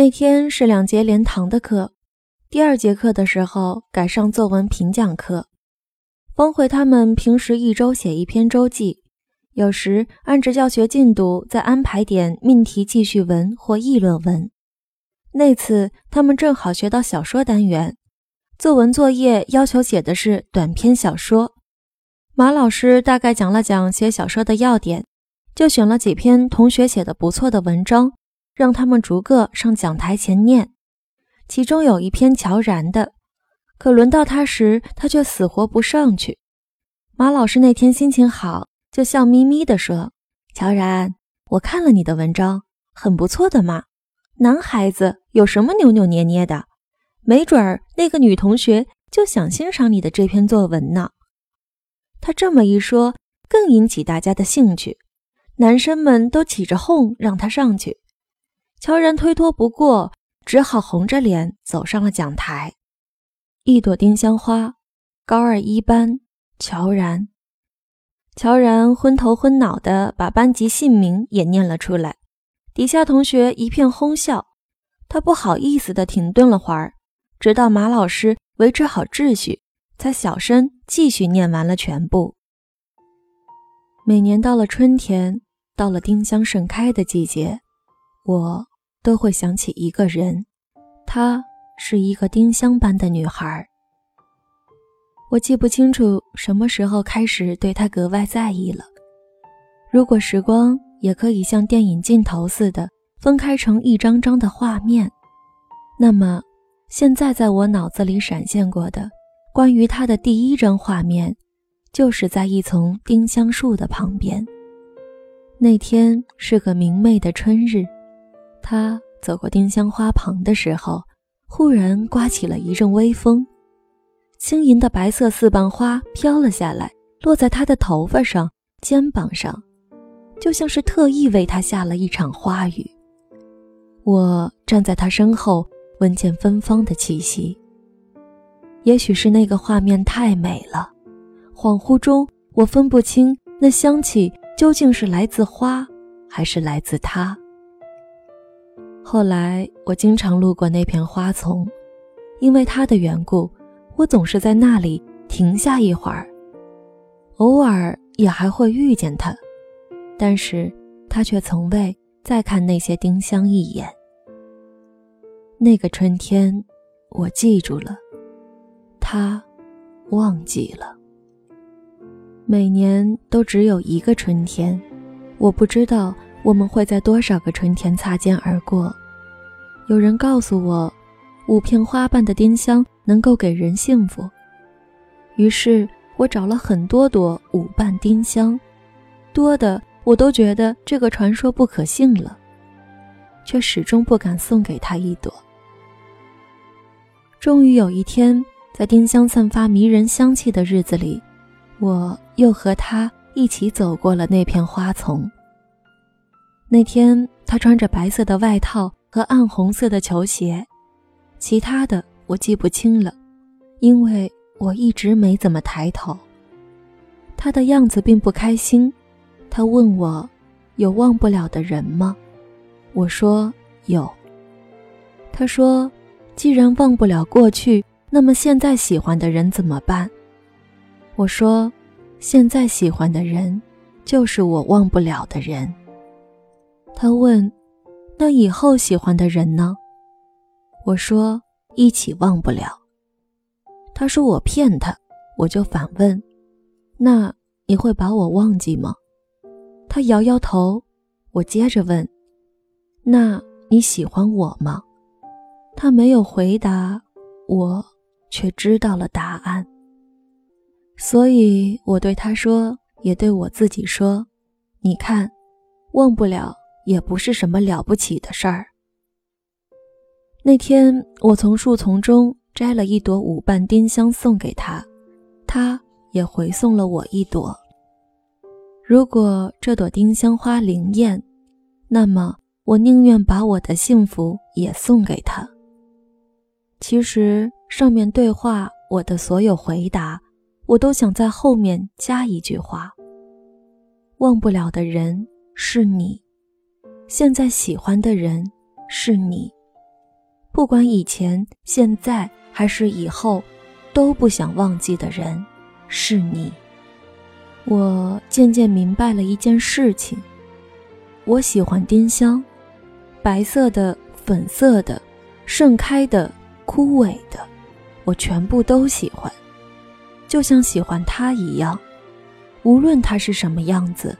那天是两节连堂的课，第二节课的时候改上作文评讲课。方慧他们平时一周写一篇周记，有时按着教学进度再安排点命题记叙文或议论文。那次他们正好学到小说单元，作文作业要求写的是短篇小说。马老师大概讲了讲写小说的要点，就选了几篇同学写的不错的文章，让他们逐个上讲台前念。其中有一篇乔然的。可轮到他时，他却死活不上去。马老师那天心情好，就笑眯眯地说：“乔然，我看了你的文章，很不错的嘛。男孩子有什么扭扭捏捏的？没准儿那个女同学就想欣赏你的这篇作文呢。”他这么一说，更引起大家的兴趣，男生们都起着哄让他上去。乔然推脱不过，只好红着脸走上了讲台。一朵丁香花，高二一班，乔然。乔然昏头昏脑的把班级姓名也念了出来，底下同学一片哄笑。他不好意思的停顿了会儿，直到马老师维持好秩序，才小声继续念完了全部。每年到了春天，到了丁香盛开的季节，我都会想起一个人，她。是一个丁香般的女孩，我记不清楚什么时候开始对她格外在意了。如果时光也可以像电影镜头似的分开成一张张的画面，那么现在在我脑子里闪现过的关于她的第一张画面，就是在一丛丁香树的旁边。那天是个明媚的春日，他走过丁香花旁的时候。忽然刮起了一阵微风，轻盈的白色四瓣花飘了下来，落在他的头发上、肩膀上，就像是特意为他下了一场花雨。我站在他身后，闻见芬芳的气息。也许是那个画面太美了，恍惚中我分不清那香气究竟是来自花，还是来自他。后来，我经常路过那片花丛，因为它的缘故，我总是在那里停下一会儿。偶尔也还会遇见他，但是他却从未再看那些丁香一眼。那个春天，我记住了，他忘记了。每年都只有一个春天，我不知道我们会在多少个春天擦肩而过。有人告诉我，五片花瓣的丁香能够给人幸福。于是我找了很多朵五瓣丁香，多的我都觉得这个传说不可信了，却始终不敢送给他一朵。终于有一天，在丁香散发迷人香气的日子里，我又和他一起走过了那片花丛。那天，他穿着白色的外套。和暗红色的球鞋，其他的我记不清了，因为我一直没怎么抬头。他的样子并不开心，他问我有忘不了的人吗？我说有。他说，既然忘不了过去，那么现在喜欢的人怎么办？我说，现在喜欢的人，就是我忘不了的人。他问。那以后喜欢的人呢？我说一起忘不了。他说我骗他，我就反问：那你会把我忘记吗？他摇摇头。我接着问：那你喜欢我吗？他没有回答，我却知道了答案。所以我对他说，也对我自己说：你看，忘不了。也不是什么了不起的事儿。那天，我从树丛中摘了一朵五瓣丁香送给他，他也回送了我一朵。如果这朵丁香花灵验，那么我宁愿把我的幸福也送给他。其实，上面对话我的所有回答，我都想在后面加一句话：忘不了的人是你。现在喜欢的人是你，不管以前、现在还是以后，都不想忘记的人是你。我渐渐明白了一件事情：我喜欢丁香，白色的、粉色的、盛开的、枯萎的，我全部都喜欢，就像喜欢他一样。无论他是什么样子，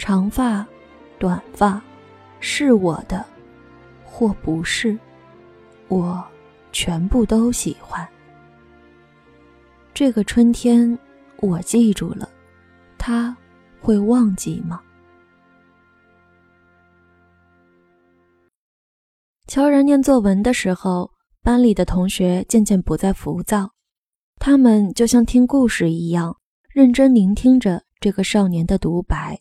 长发、短发，是我的，或不是，我全部都喜欢。这个春天，我记住了，他会忘记吗？悄然念作文的时候，班里的同学渐渐不再浮躁，他们就像听故事一样。认真聆听着这个少年的独白，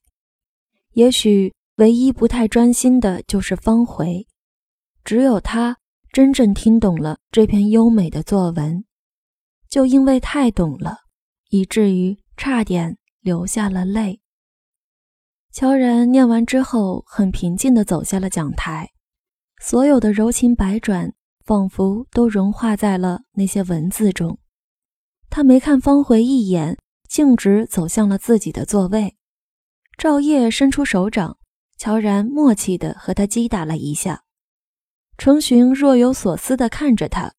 也许唯一不太专心的就是方回，只有他真正听懂了这篇优美的作文，就因为太懂了，以至于差点流下了泪。乔然念完之后，很平静地走下了讲台，所有的柔情百转仿佛都融化在了那些文字中。他没看方回一眼。径直走向了自己的座位，赵烨伸出手掌，乔然默契地和他击打了一下。程寻若有所思地看着他，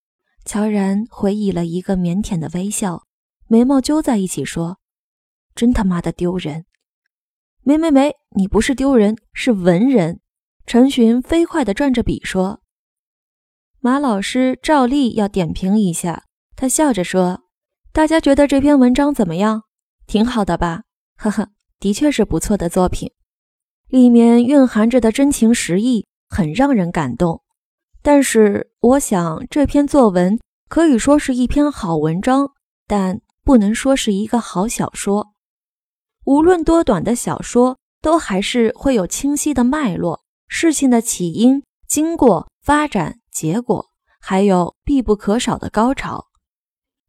乔然回以了一个腼腆的微笑，眉毛揪在一起说：“真他妈的丢人！”“没没没，你不是丢人，是文人。”程寻飞快地转着笔说。马老师照例要点评一下，他笑着说。大家觉得这篇文章怎么样？挺好的吧？呵呵，的确是不错的作品，里面蕴含着的真情实意很让人感动。但是，我想这篇作文可以说是一篇好文章，但不能说是一个好小说。无论多短的小说，都还是会有清晰的脉络，事情的起因、经过、发展、结果，还有必不可少的高潮。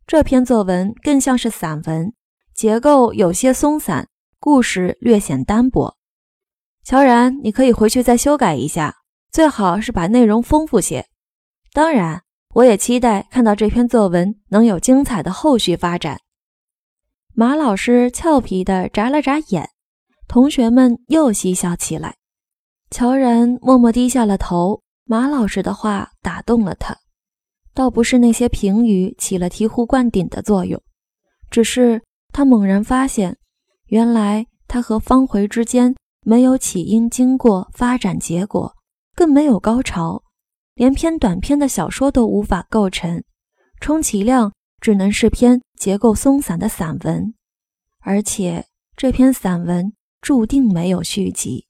这篇作文更像是散文，结构有些松散，故事略显单薄。乔然，你可以回去再修改一下，最好是把内容丰富些。当然，我也期待看到这篇作文能有精彩的后续发展。马老师俏皮地眨了眨眼，同学们又嬉笑起来。乔然默默低下了头，马老师的话打动了他。倒不是那些评语起了醍醐灌顶的作用，只是他猛然发现，原来他和方回之间没有起因、经过、发展、结果，更没有高潮，连篇短篇的小说都无法构成，充其量只能是篇结构松散的散文，而且这篇散文注定没有续集。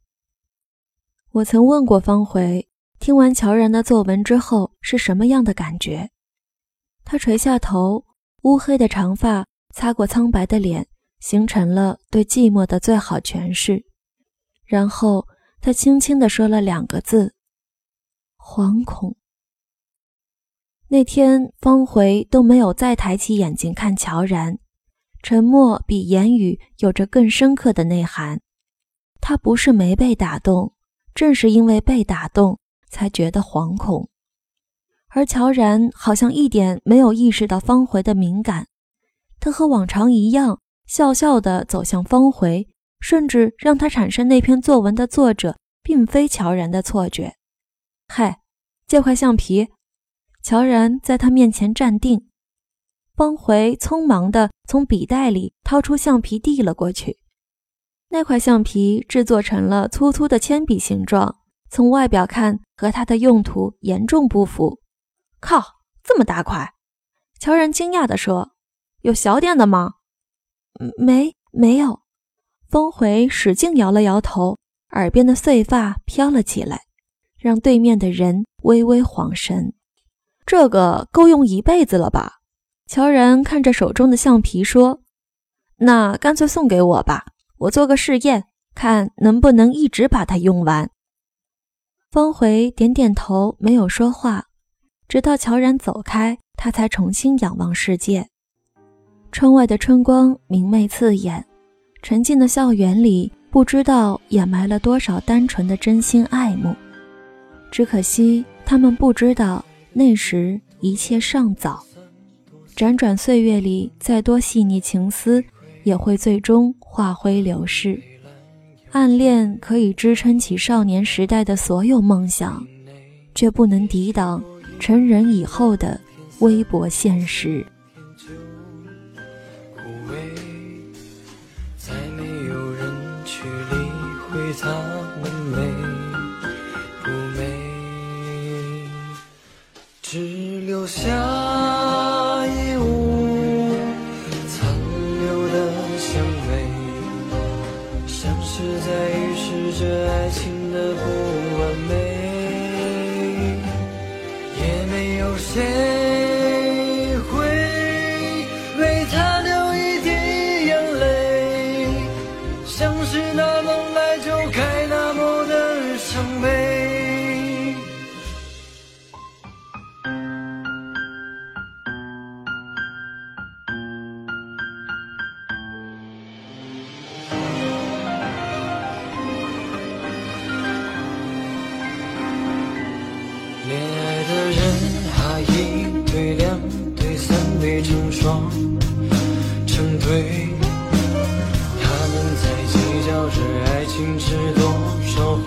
我曾问过方回。听完乔然的作文之后是什么样的感觉？他垂下头，乌黑的长发擦过苍白的脸，形成了对寂寞的最好诠释。然后他轻轻地说了两个字：“惶恐。”那天方回都没有再抬起眼睛看乔然，沉默比言语有着更深刻的内涵。他不是没被打动，正是因为被打动。才觉得惶恐，而乔然好像一点没有意识到方回的敏感，他和往常一样，笑笑地走向方回，甚至让他产生那篇作文的作者并非乔然的错觉。嗨，借块橡皮。乔然在他面前站定，方回匆忙地从笔袋里掏出橡皮递了过去，那块橡皮制作成了粗粗的铅笔形状。从外表看，和它的用途严重不符。靠，这么大块！乔然惊讶地说：“有小点的吗？”“没，没有。”峰回使劲摇了摇头，耳边的碎发飘了起来，让对面的人微微晃神。这个够用一辈子了吧？乔然看着手中的橡皮说：“那干脆送给我吧，我做个试验，看能不能一直把它用完。”方回点点头，没有说话，直到乔然走开，他才重新仰望世界。窗外的春光明媚刺眼，沉静的校园里，不知道掩埋了多少单纯的真心爱慕。只可惜，他们不知道，那时一切尚早。辗转岁月里，再多细腻情思，也会最终化灰流逝。暗恋可以支撑起少年时代的所有梦想，却不能抵挡成人以后的微薄现实。他们美不美？只留下。这爱情是多少